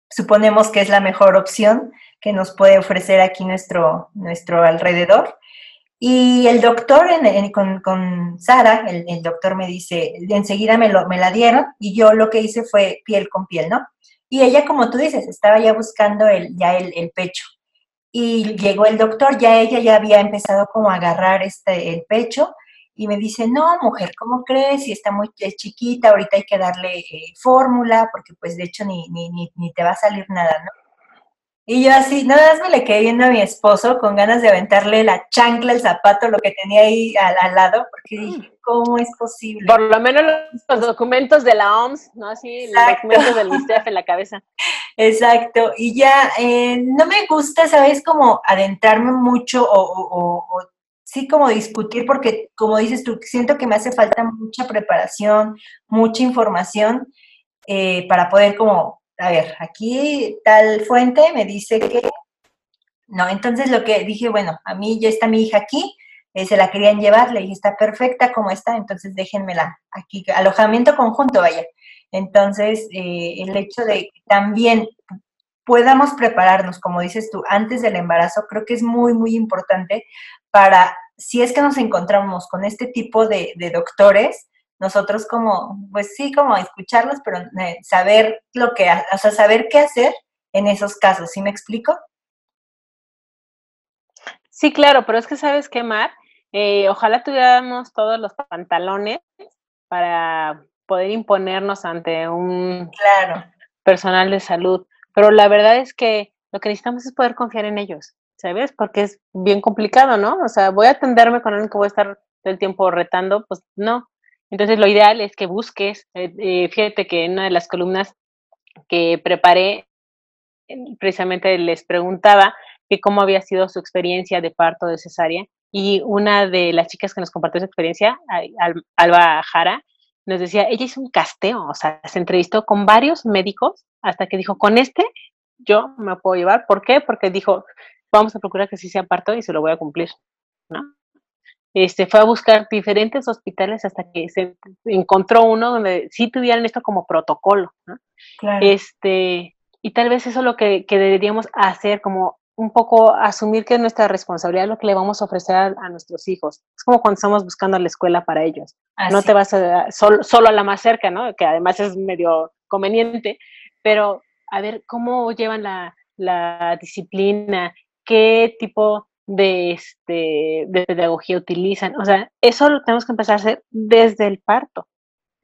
suponemos que es la mejor opción que nos puede ofrecer aquí nuestro, nuestro alrededor. Y el doctor, con, Sara, el, doctor me dice, enseguida me, lo, me la dieron y yo lo que hice fue piel con piel, ¿no? Y ella, como tú dices, estaba ya buscando el, ya el, el pecho. Y llegó el doctor, ya ella ya había empezado como a agarrar este, el pecho y me dice, no, mujer, ¿cómo crees? Si está muy chiquita, ahorita hay que darle eh, fórmula, porque pues de hecho ni, ni, ni, te va a salir nada, ¿no? Y yo así, nada más me le quedé viendo a mi esposo con ganas de aventarle la chancla, el zapato, lo que tenía ahí al, lado, porque dije, ¿cómo es posible? Por lo menos los documentos de la OMS, ¿no? Así, los documentos del MISTEF en la cabeza. Exacto, y ya eh, no me gusta, ¿sabes? Como adentrarme mucho o, o sí como discutir, porque como dices tú, siento que me hace falta mucha preparación, mucha información eh, para poder como, a ver, aquí tal fuente me dice que, no, entonces lo que dije, bueno, a mí ya está mi hija aquí, eh, se la querían llevar, le dije, está perfecta como está, entonces déjenmela aquí, alojamiento conjunto, vaya. Entonces, eh, el hecho de que también podamos prepararnos, como dices tú, antes del embarazo, creo que es muy, muy importante para, si es que nos encontramos con este tipo de, doctores, nosotros como, pues sí, como escucharlos, pero eh, saber lo que, o sea, saber qué hacer en esos casos, ¿sí me explico? Sí, claro, pero es que sabes qué, Mar, eh, ojalá tuviéramos todos los pantalones para poder imponernos ante un personal de salud, pero la verdad es que lo que necesitamos es poder confiar en ellos. ¿sabes? Porque es bien complicado, ¿no? O sea, voy a atenderme con alguien que voy a estar todo el tiempo retando, pues no. Entonces lo ideal es que busques, eh, eh, fíjate que en una de las columnas que preparé, precisamente les preguntaba que cómo había sido su experiencia de parto de cesárea y una de las chicas que nos compartió su experiencia, Alba Jara, nos decía, ella hizo un casteo, o sea, se entrevistó con varios médicos hasta que dijo, con este yo me puedo llevar. ¿Por qué? Porque dijo, vamos a procurar que sí sea parto y se lo voy a cumplir, ¿no? Este, fue a buscar diferentes hospitales hasta que se encontró uno donde sí tuvieran esto como protocolo, ¿no? Este, y tal vez eso es lo que, deberíamos hacer, como un poco asumir que es nuestra responsabilidad lo que le vamos a ofrecer a, nuestros hijos. Es como cuando estamos buscando la escuela para ellos. No te vas a, solo, solo a la más cerca, ¿no? Que además es medio conveniente, pero a ver cómo llevan la, la disciplina, qué tipo de, este, de pedagogía utilizan. O sea, eso lo tenemos que empezar a hacer desde el parto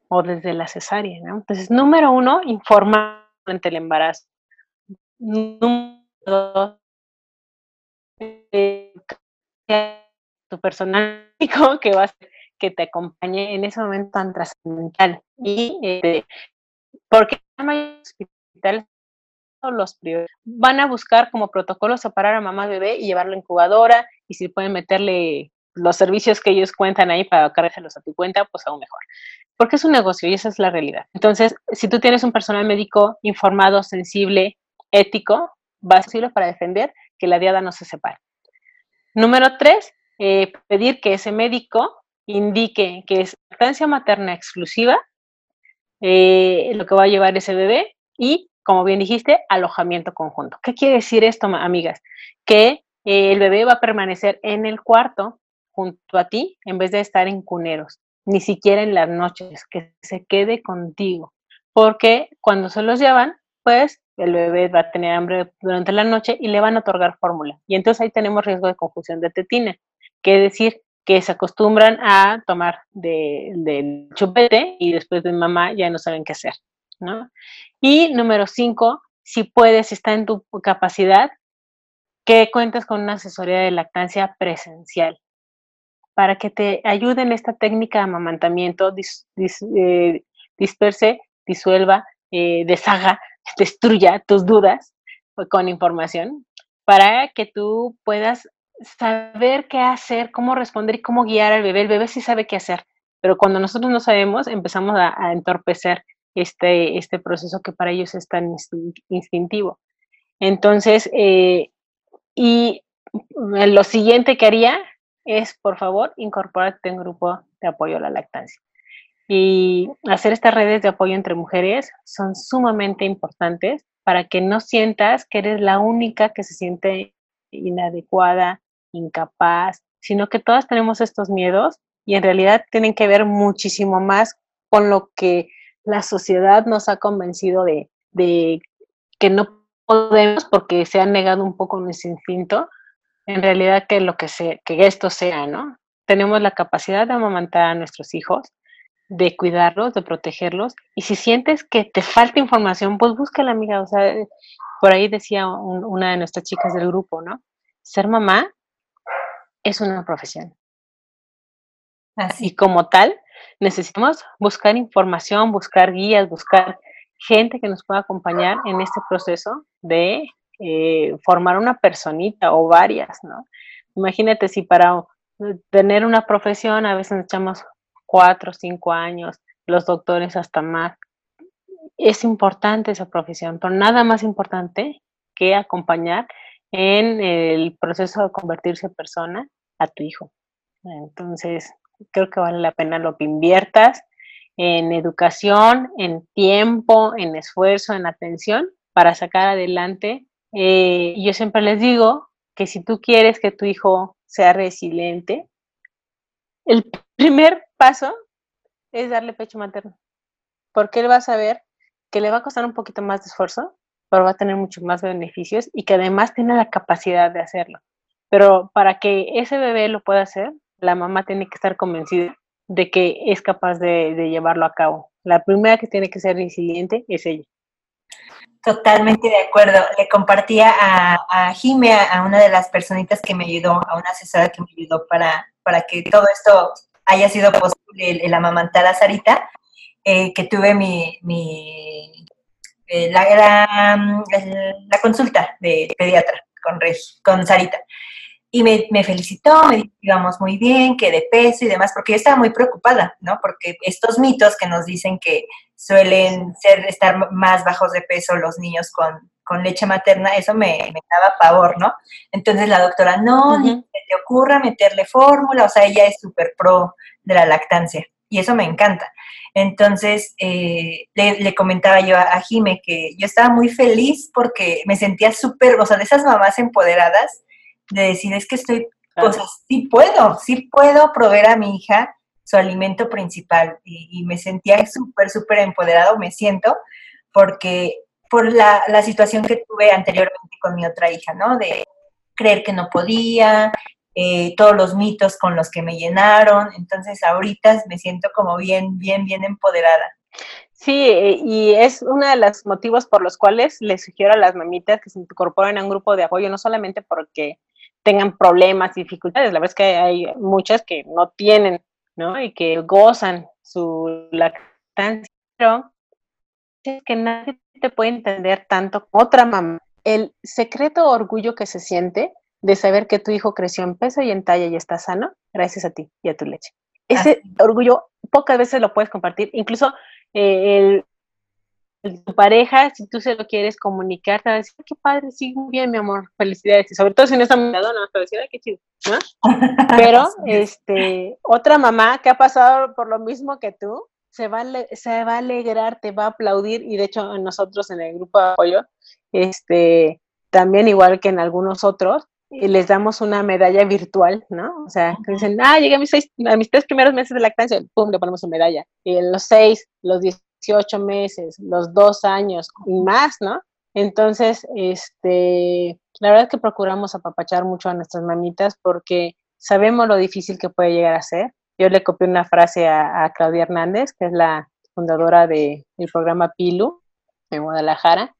o desde la cesárea. Entonces, número uno, informar durante el embarazo. Número dos, tu personal que va a que te acompañe en ese momento tan trascendental. Y eh, porque hospitales los priores van a buscar como protocolo separar a mamá bebé y llevarlo a incubadora y si pueden meterle los servicios que ellos cuentan ahí para cargárselos a tu cuenta, pues aún mejor. Porque es un negocio y esa es la realidad. Entonces, si tú tienes un personal médico informado, sensible, ético, va a ser para defender que la diada no se separe. Número tres, eh, pedir que ese médico indique que es lactancia materna exclusiva, eh, lo que va a llevar ese bebé y como bien dijiste, alojamiento conjunto. ¿Qué quiere decir esto, amigas? Que eh, el bebé va a permanecer en el cuarto junto a ti en vez de estar en cuneros, ni siquiera en las noches, que se quede contigo, porque cuando se los llevan, pues el bebé va a tener hambre durante la noche y le van a otorgar fórmula. Y entonces ahí tenemos riesgo de confusión de tetina, que decir que se acostumbran a tomar del de chupete y después de mamá ya no saben qué hacer. Y número cinco, si puedes, si está en tu capacidad, que cuentes con una asesoría de lactancia presencial para que te ayude en esta técnica de amamantamiento, eh, disperse, disuelva, eh, deshaga, destruya tus dudas con información para que tú puedas saber qué hacer, cómo responder y cómo guiar al bebé. El bebé sí sabe qué hacer, pero cuando nosotros no sabemos, empezamos a entorpecer este, este proceso que para ellos es tan instintivo. Entonces, eh, y lo siguiente que haría es, por favor, incorporarte en grupo de apoyo a la lactancia. Y hacer estas redes de apoyo entre mujeres son sumamente importantes para que no sientas que eres la única que se siente inadecuada, incapaz, sino que todas tenemos estos miedos y en realidad tienen que ver muchísimo más con lo que la sociedad nos ha convencido de, que no podemos porque se ha negado un poco nuestro instinto, en realidad que lo que, esto sea, ¿no? Tenemos la capacidad de amamantar a nuestros hijos, de cuidarlos, de protegerlos, y si sientes que te falta información, pues búscala, amiga, o sea, por ahí decía una de nuestras chicas del grupo, ¿no? Ser mamá es una profesión. Así. Y como tal, necesitamos buscar información, buscar guías, buscar gente que nos pueda acompañar en este proceso de eh, formar una personita o varias, ¿no? Imagínate si para tener una profesión a veces echamos cuatro o cinco años, los doctores hasta más. Es importante esa profesión, pero nada más importante que acompañar en el proceso de convertirse en persona a tu hijo. Entonces, creo que vale la pena lo que inviertas en educación, en tiempo, en esfuerzo, en atención para sacar adelante. Eh, yo siempre les digo que si tú quieres que tu hijo sea resiliente, el primer paso es darle pecho materno, porque él va a saber que le va a costar un poquito más de esfuerzo, pero va a tener muchos más beneficios y que además tiene la capacidad de hacerlo. Pero para que ese bebé lo pueda hacer, la mamá tiene que estar convencida de que es capaz de, llevarlo a cabo. La primera que tiene que ser resiliente es ella. Totalmente de acuerdo. Le compartía a, a a una de las personitas que me ayudó, a una asesora que me ayudó para, para que todo esto haya sido posible, el, amamantar a Sarita, eh, que tuve mi, mi eh, la, la, consulta de pediatra con, con Sarita y me, felicitó, me dijo que íbamos muy bien, que de peso y demás, porque yo estaba muy preocupada, ¿no? Porque estos mitos que nos dicen que suelen ser, estar más bajos de peso los niños con, leche materna, eso me, daba pavor, ¿no? Entonces la doctora, no, ni te ocurra meterle fórmula, o sea, ella es súper pro de la lactancia y eso me encanta. Entonces, eh, le, comentaba yo a, a Jime que yo estaba muy feliz porque me sentía súper, o sea, de esas mamás empoderadas de decir, es que estoy, o sea, sí puedo, sí puedo proveer a mi hija su alimento principal y, me sentía súper, súper empoderado, me siento, porque por la, la situación que tuve anteriormente con mi otra hija, ¿no? De creer que no podía, eh, todos los mitos con los que me llenaron. Entonces ahorita me siento como bien, bien, bien empoderada. Sí, y es uno de los motivos por los cuales les sugiero a las mamitas que se incorporen a un grupo de apoyo, no solamente porque tengan problemas y dificultades, la verdad es que hay muchas que no tienen, ¿no? Y que gozan su lactancia, pero es que nadie te puede entender tanto como otra mamá. El secreto orgullo que se siente de saber que tu hijo creció en peso y en talla y está sano gracias a ti y a tu leche. Ese orgullo pocas veces lo puedes compartir, incluso eh, el, tu pareja, si tú se lo quieres comunicar, te va a decir, qué padre, sí, muy bien, mi amor, felicidades, y sobre todo si no está muy no, te decir, qué chido, ¿no? Pero, este, otra mamá que ha pasado por lo mismo que tú, se va, a, se va a alegrar, te va a aplaudir, y de hecho nosotros en el grupo de apoyo, este, también igual que en algunos otros, y les damos una medalla virtual, ¿no? O sea, que dicen, ah, llegué a mis, seis, a mis tres primeros meses de lactancia, pum, le ponemos una medalla. Y en los seis, los 18 meses, los dos años y más, ¿no? Entonces, este, la verdad es que procuramos apapachar mucho a nuestras mamitas porque sabemos lo difícil que puede llegar a ser. Yo le copié una frase a, Claudia Hernández, que es la fundadora del programa PILU en Guadalajara,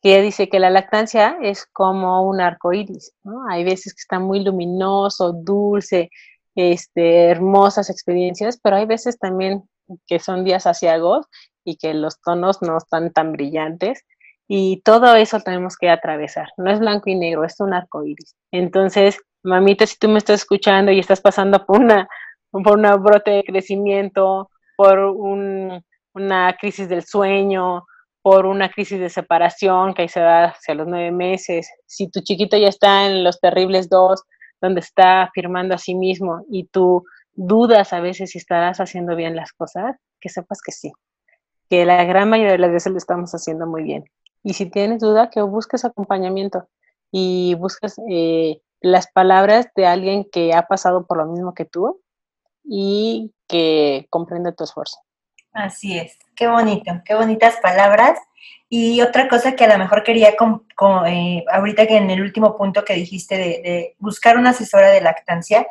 que dice que la lactancia es como un arco iris, ¿no? Hay veces que está muy luminoso, dulce, este, hermosas experiencias, pero hay veces también que son días asiagos y que los tonos no están tan brillantes y todo eso tenemos que atravesar. No es blanco y negro, es un arco iris. Entonces, mamita, si tú me estás escuchando y estás pasando por una, por una brote de crecimiento, por un, una crisis del sueño, por una crisis de separación que ahí se da hacia los nueve meses, si tu chiquito ya está en los terribles dos, donde está firmando a sí mismo y tú dudas a veces si estarás haciendo bien las cosas, que sepas que sí, que la gran mayoría de las veces lo estamos haciendo muy bien. Y si tienes duda, que busques acompañamiento y busques eh, las palabras de alguien que ha pasado por lo mismo que tú y que comprende tu esfuerzo. Así es, qué bonito, qué bonitas palabras. Y otra cosa que a lo mejor quería, eh, ahorita que en el último punto que dijiste de, buscar una asesora de lactancia,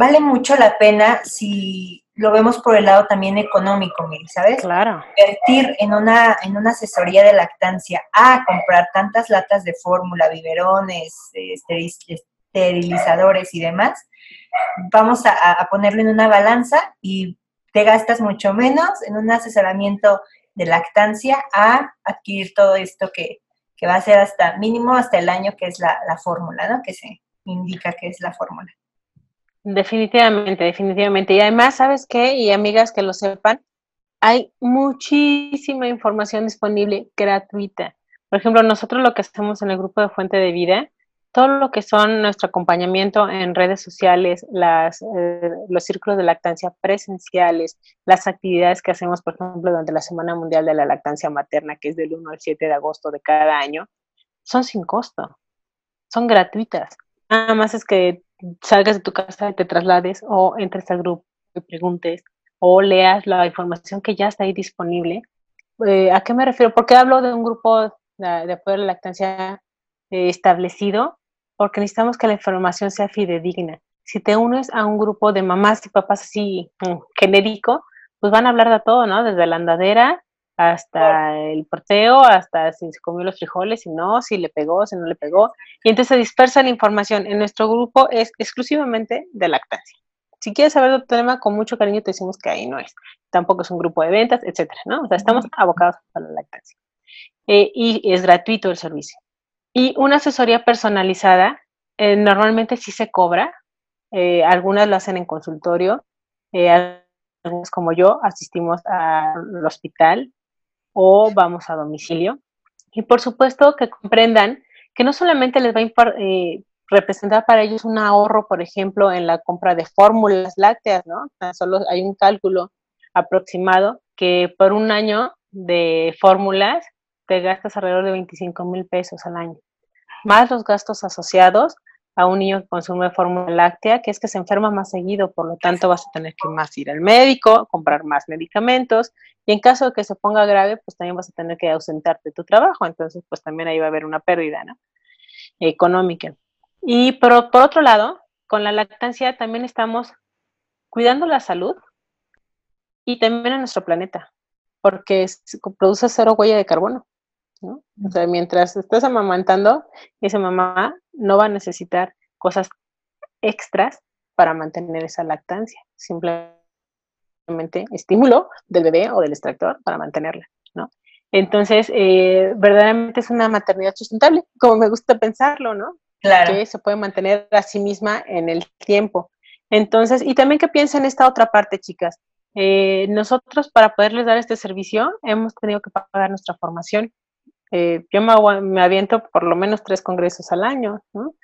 vale mucho la pena si lo vemos por el lado también económico, ¿sabes? Claro. Invertir en una, en una asesoría de lactancia a comprar tantas latas de fórmula, biberones, esterilizadores y demás, vamos a, a ponerlo en una balanza y te gastas mucho menos en un asesoramiento de lactancia a adquirir todo esto que, va a ser hasta mínimo hasta el año que es la, fórmula, ¿no? Que se indica que es la fórmula. Definitivamente, definitivamente. Y además, ¿sabes qué? Y amigas que lo sepan, hay muchísima información disponible gratuita. Por ejemplo, nosotros lo que hacemos en el grupo de Fuente de Vida todo lo que son nuestro acompañamiento en redes sociales, las, eh, los círculos de lactancia presenciales, las actividades que hacemos, por ejemplo, durante la Semana Mundial de la Lactancia Materna, que es del 1 al 7 de agosto de cada año, son sin costo, son gratuitas. Nada más es que salgas de tu casa y te traslades o entres al grupo y preguntes o leas la información que ya está ahí disponible. Eh, ¿A qué me refiero? Porque hablo de un grupo de, de apoyo a la lactancia eh, establecido porque necesitamos que la información sea fidedigna. Si te unes a un grupo de mamás y papás así mm, genérico, pues van a hablar de todo, ¿no? Desde la andadera hasta el porteo, hasta si se comió los frijoles, si no, si le pegó, si no le pegó. Y entonces se dispersa la información. En nuestro grupo es exclusivamente de lactancia. Si quieres saber de otro tema, con mucho cariño te decimos que ahí no es. Tampoco es un grupo de ventas, etcétera, ¿no? O sea, estamos abocados a la lactancia. Eh, y es gratuito el servicio. Y una asesoría personalizada, eh, normalmente sí se cobra, eh, algunas lo hacen en consultorio, eh, algunos como yo asistimos al hospital o vamos a domicilio. Y por supuesto que comprendan que no solamente les va a representar para ellos un ahorro, por ejemplo, en la compra de fórmulas lácteas, ¿no? Solo hay un cálculo aproximado que por un año de fórmulas te gastas alrededor de 25 mil pesos al año, más los gastos asociados a un niño que consume fórmula láctea, que es que se enferma más seguido, por lo tanto vas a tener que más ir al médico, comprar más medicamentos, y en caso de que se ponga grave, pues también vas a tener que ausentarte de tu trabajo, entonces pues también ahí va a haber una pérdida, ¿no? Económica. Y por, por otro lado, con la lactancia también estamos cuidando la salud y también a nuestro planeta, porque produce cero huella de carbono. ¿no? O sea, mientras estás amamantando, esa mamá no va a necesitar cosas extras para mantener esa lactancia. Simplemente estímulo del bebé o del extractor para mantenerla, ¿no? Entonces, eh, verdaderamente es una maternidad sustentable, como me gusta pensarlo, ¿no? Claro. Que se puede mantener a sí misma en el tiempo. Entonces, y también que piensen esta otra parte, chicas. Eh, nosotros para poderles dar este servicio hemos tenido que pagar nuestra formación. Eh, yo me, aviento por lo menos tres congresos al año, ¿no?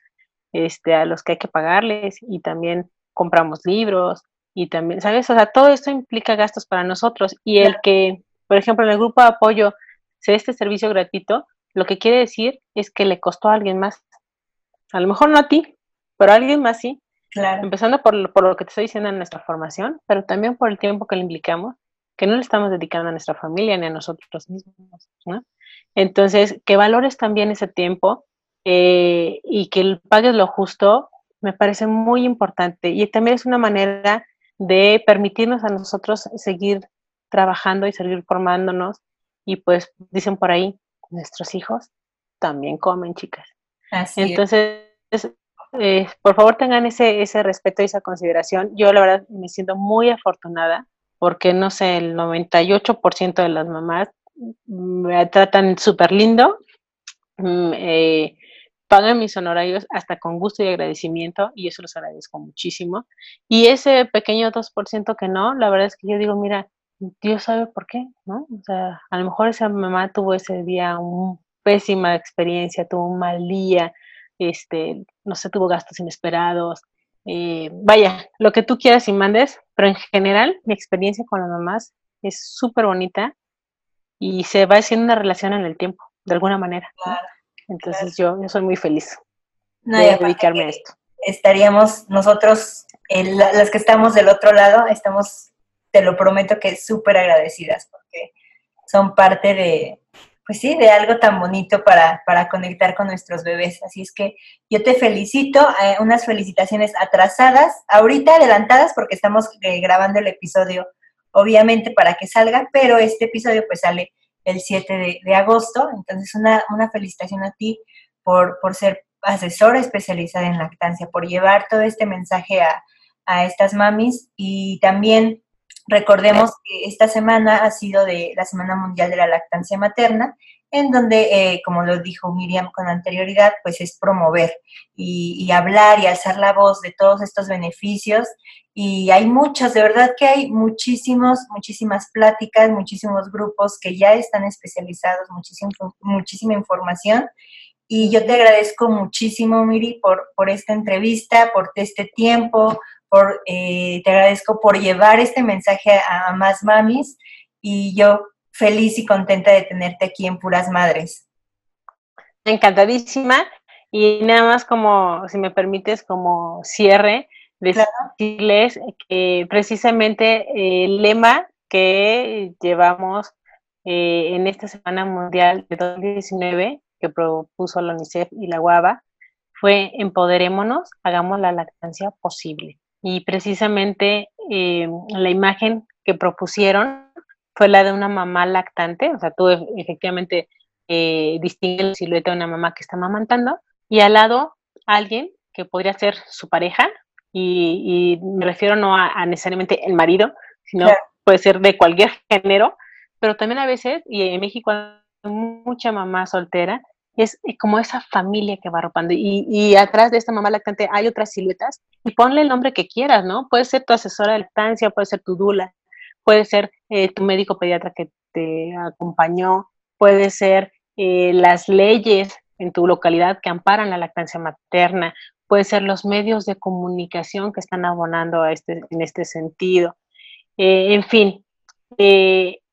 Este, a los que hay que pagarles y también compramos libros y también, ¿sabes? O sea, todo esto implica gastos para nosotros y el que, por ejemplo, en el grupo de apoyo se dé este servicio gratuito, lo que quiere decir es que le costó a alguien más. A lo mejor no a ti, pero a alguien más sí. Claro. Empezando por, por lo que te estoy diciendo en nuestra formación, pero también por el tiempo que le implicamos, que no le estamos dedicando a nuestra familia ni a nosotros mismos, ¿no? Entonces, que valores también ese tiempo eh, y que pagues lo justo, me parece muy importante. Y también es una manera de permitirnos a nosotros seguir trabajando y seguir formándonos. Y pues dicen por ahí, nuestros hijos también comen, chicas. Así Entonces, eh, por favor tengan ese, ese respeto y esa consideración. Yo la verdad me siento muy afortunada porque, no sé, el 98% de las mamás me tratan súper lindo, mm, eh, pagan mis honorarios hasta con gusto y agradecimiento y eso los agradezco muchísimo. Y ese pequeño 2% que no, la verdad es que yo digo, mira, Dios sabe por qué, ¿no? O sea, a lo mejor esa mamá tuvo ese día una pésima experiencia, tuvo un mal día, este, no sé, tuvo gastos inesperados. Eh, vaya, lo que tú quieras y mandes, pero en general mi experiencia con las mamás es súper bonita y se va haciendo una relación en el tiempo, de alguna manera. Entonces Yo, yo soy muy feliz de dedicarme a esto. Estaríamos nosotros, las que estamos del otro lado, estamos, te lo prometo que súper agradecidas porque son parte de, pues sí, de algo tan bonito para, para, conectar con nuestros bebés. Así es que yo te felicito, eh, unas felicitaciones atrasadas, ahorita adelantadas porque estamos eh, grabando el episodio obviamente para que salga, pero este episodio pues sale el 7 de, agosto, entonces una, una, felicitación a ti por, por ser asesora especializada en lactancia, por llevar todo este mensaje a, a estas mamis y también recordemos que esta semana ha sido de la Semana Mundial de la Lactancia Materna en donde, eh, como lo dijo Miriam con anterioridad, pues es promover y, hablar y alzar la voz de todos estos beneficios. Y hay muchos, de verdad que hay muchísimos, muchísimas pláticas, muchísimos grupos que ya están especializados, muchísimo, muchísima información. Y yo te agradezco muchísimo, Miri, por, por esta entrevista, por este tiempo, por, eh, te agradezco por llevar este mensaje a, a más mamis. Y yo feliz y contenta de tenerte aquí en Puras Madres. Encantadísima. Y nada más como, si me permites, como cierre, decirles que precisamente el lema que llevamos eh, en esta Semana Mundial de 2019, que propuso la UNICEF y la UABA, fue empoderémonos, hagamos la lactancia posible. Y precisamente eh, la imagen que propusieron fue la de una mamá lactante, o sea, tú efectivamente eh, distingues la silueta de una mamá que está mamantando y al lado alguien que podría ser su pareja y, me refiero no a, necesariamente el marido, sino puede ser de cualquier género, pero también a veces, y en México hay mucha mamá soltera, es como esa familia que va arropando. Y, y, atrás de esta mamá lactante hay otras siluetas y ponle el nombre que quieras, ¿no? Puede ser tu asesora de lactancia, puede ser tu dula, puede ser eh, tu médico pediatra que te acompañó, puede ser eh, las leyes en tu localidad que amparan la lactancia materna, puede ser los medios de comunicación que están abonando a este, en este sentido. Eh, en fin,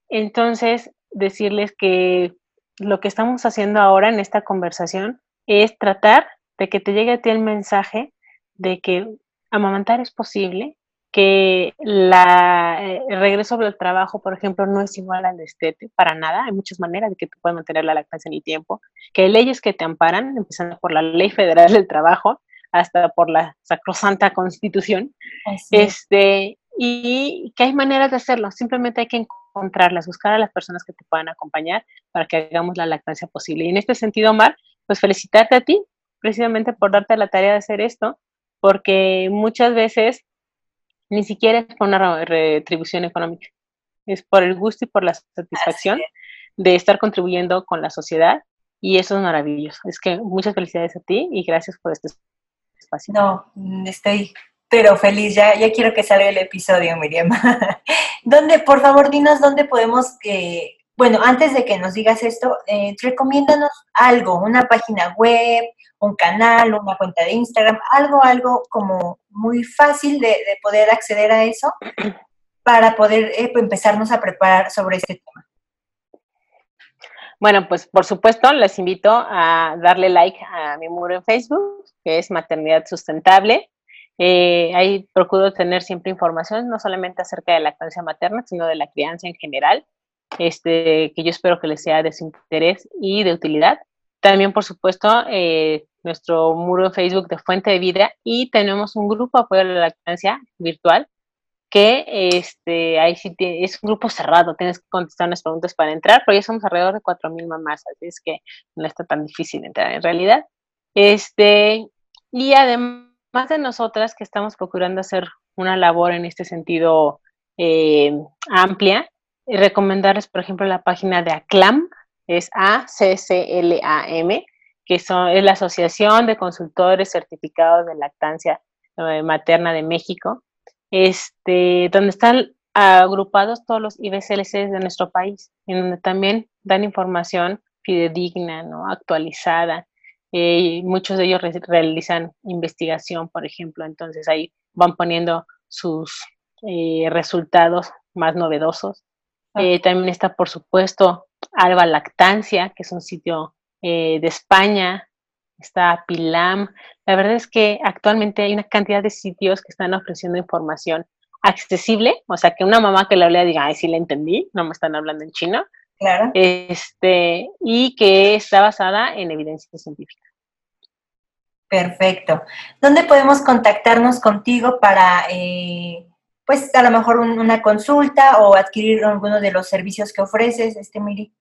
entonces decirles que lo que estamos haciendo ahora en esta conversación es tratar de que te llegue a ti el mensaje de que amamantar es posible, que la, eh, el regreso del trabajo, por ejemplo, no es igual al estete, para nada. Hay muchas maneras de que tú puedas mantener la lactancia en el tiempo, que hay leyes que te amparan, empezando por la Ley Federal del Trabajo hasta por la Sacrosanta Constitución, este, y que hay maneras de hacerlo, simplemente hay que encontrarlas, buscar a las personas que te puedan acompañar para que hagamos la lactancia posible. Y en este sentido, Omar, pues felicitarte a ti, precisamente por darte la tarea de hacer esto, porque muchas veces ni siquiera es por una retribución económica, es por el gusto y por la satisfacción de estar contribuyendo con la sociedad y eso es maravilloso. Es que muchas felicidades a ti y gracias por este espacio. No, estoy pero feliz, ya, ya quiero que salga el episodio, Miriam. ¿Dónde, por favor, dinos dónde podemos, bueno, antes de que nos digas esto, eh, recomiéndanos algo, una página web, un canal, una cuenta de Instagram, algo, algo como muy fácil de, poder acceder a eso para poder eh, empezarnos a preparar sobre este tema. Bueno, pues por supuesto les invito a darle like a mi muro en Facebook, que es Maternidad Sustentable. Eh, ahí procuro tener siempre información, no solamente acerca de la lactancia materna, sino de la crianza en general, este, que yo espero que les sea de su interés y de utilidad. También, por supuesto, eh, nuestro muro en Facebook de Fuente de Vida y tenemos un grupo de apoyo a la lactancia virtual que este, ahí sí es un grupo cerrado, tienes que contestar unas preguntas para entrar, pero ya somos alrededor de 4.000 mamás, así es que no está tan difícil entrar en realidad. Este, y además de nosotras que estamos procurando hacer una labor en este sentido eh, amplia, recomendarles, por ejemplo, la página de ACLAM, es A-C-C-L-A-M, que son, es la Asociación de Consultores Certificados de Lactancia eh, Materna de México, este, donde están agrupados todos los IBCLCs de nuestro país, en donde también dan información fidedigna, ¿no? actualizada. Eh, muchos de ellos realizan investigación, por ejemplo, entonces ahí van poniendo sus eh, resultados más novedosos. también está, por supuesto, Alba Lactancia, que es un sitio eh, de España, está Pilam. La verdad es que actualmente hay una cantidad de sitios que están ofreciendo información accesible, o sea, que una mamá que la lea diga, ay, sí la entendí, no me están hablando en chino. Claro. Este, y que está basada en evidencia científica. Perfecto. ¿Dónde podemos contactarnos contigo para, eh, pues, a lo mejor una consulta o adquirir alguno de los servicios que ofreces, este Miri?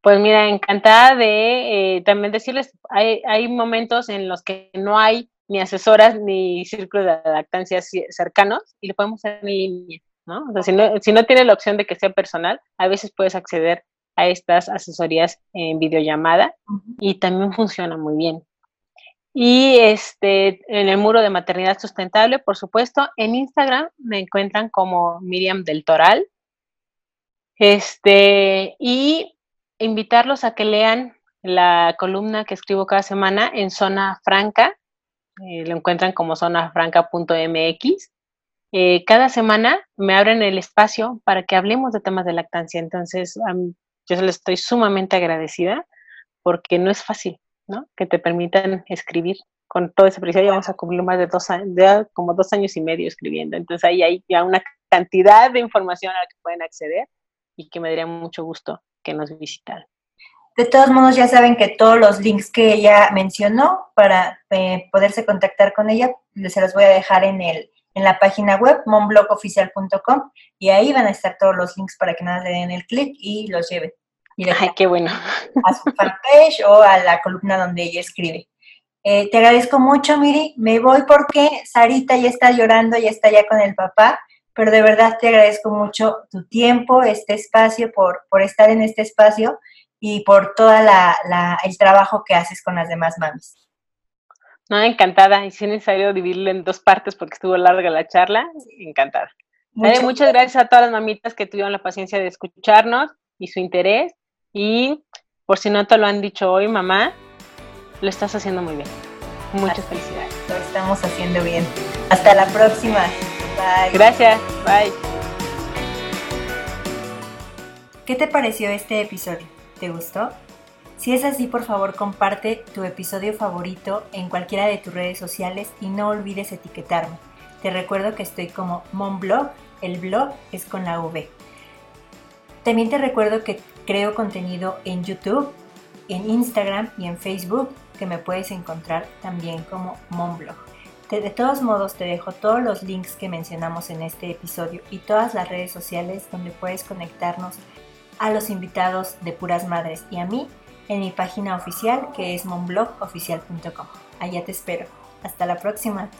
Pues mira, encantada de eh, también decirles, hay, hay momentos en los que no hay ni asesoras ni círculos de lactancia cercanos y lo podemos hacer en línea, ¿no? O sea, si no, si no tiene la opción de que sea personal, a veces puedes acceder a estas asesorías en videollamada y también funciona muy bien. Y este, en el muro de maternidad sustentable, por supuesto, en Instagram me encuentran como Miriam del Toral. Este, y invitarlos a que lean la columna que escribo cada semana en Zona Franca. Eh, lo encuentran como zonafranca.mx. Eh, cada semana me abren el espacio para que hablemos de temas de lactancia. Entonces, yo les estoy sumamente agradecida porque no es fácil, ¿no? Que te permitan escribir con todo ese precio. Ya vamos a cumplir más de dos años, como dos años y medio escribiendo. Entonces, ahí hay ya una cantidad de información a la que pueden acceder y que me daría mucho gusto que nos visitaran. De todos modos, ya saben que todos los links que ella mencionó para eh, poderse contactar con ella, se los voy a dejar en, el, en la página web, monblogoficial.com, y ahí van a estar todos los links para que nada le den el clic y los lleven. Ay, qué bueno. A su fanpage o a la columna donde ella escribe. Eh, te agradezco mucho, Miri. Me voy porque Sarita ya está llorando, ya está ya con el papá pero de verdad te agradezco mucho tu tiempo, este espacio, por, por estar en este espacio y por todo el trabajo que haces con las demás mamis. No, encantada. Y si es necesario dividirlo en dos partes porque estuvo larga la charla, encantada. muchas gracias a todas las mamitas que tuvieron la paciencia de escucharnos y su interés. Y por si no te lo han dicho hoy, mamá, lo estás haciendo muy bien. Muchas felicidades. Lo estamos haciendo bien. Hasta la próxima. Gracias. Bye. ¿Qué te pareció este episodio? ¿Te gustó? Si es así, por favor comparte tu episodio favorito en cualquiera de tus redes sociales y no olvides etiquetarme. Te recuerdo que estoy como Monblog, el blog es con la V. También te recuerdo que creo contenido en YouTube, en Instagram y en Facebook, que me puedes encontrar también como Monblog. De todos modos, te dejo todos los links que mencionamos en este episodio y todas las redes sociales donde puedes conectarnos a los invitados de Puras Madres y a mí en mi página oficial que es monblogoficial.com. Allá te espero. Hasta la próxima.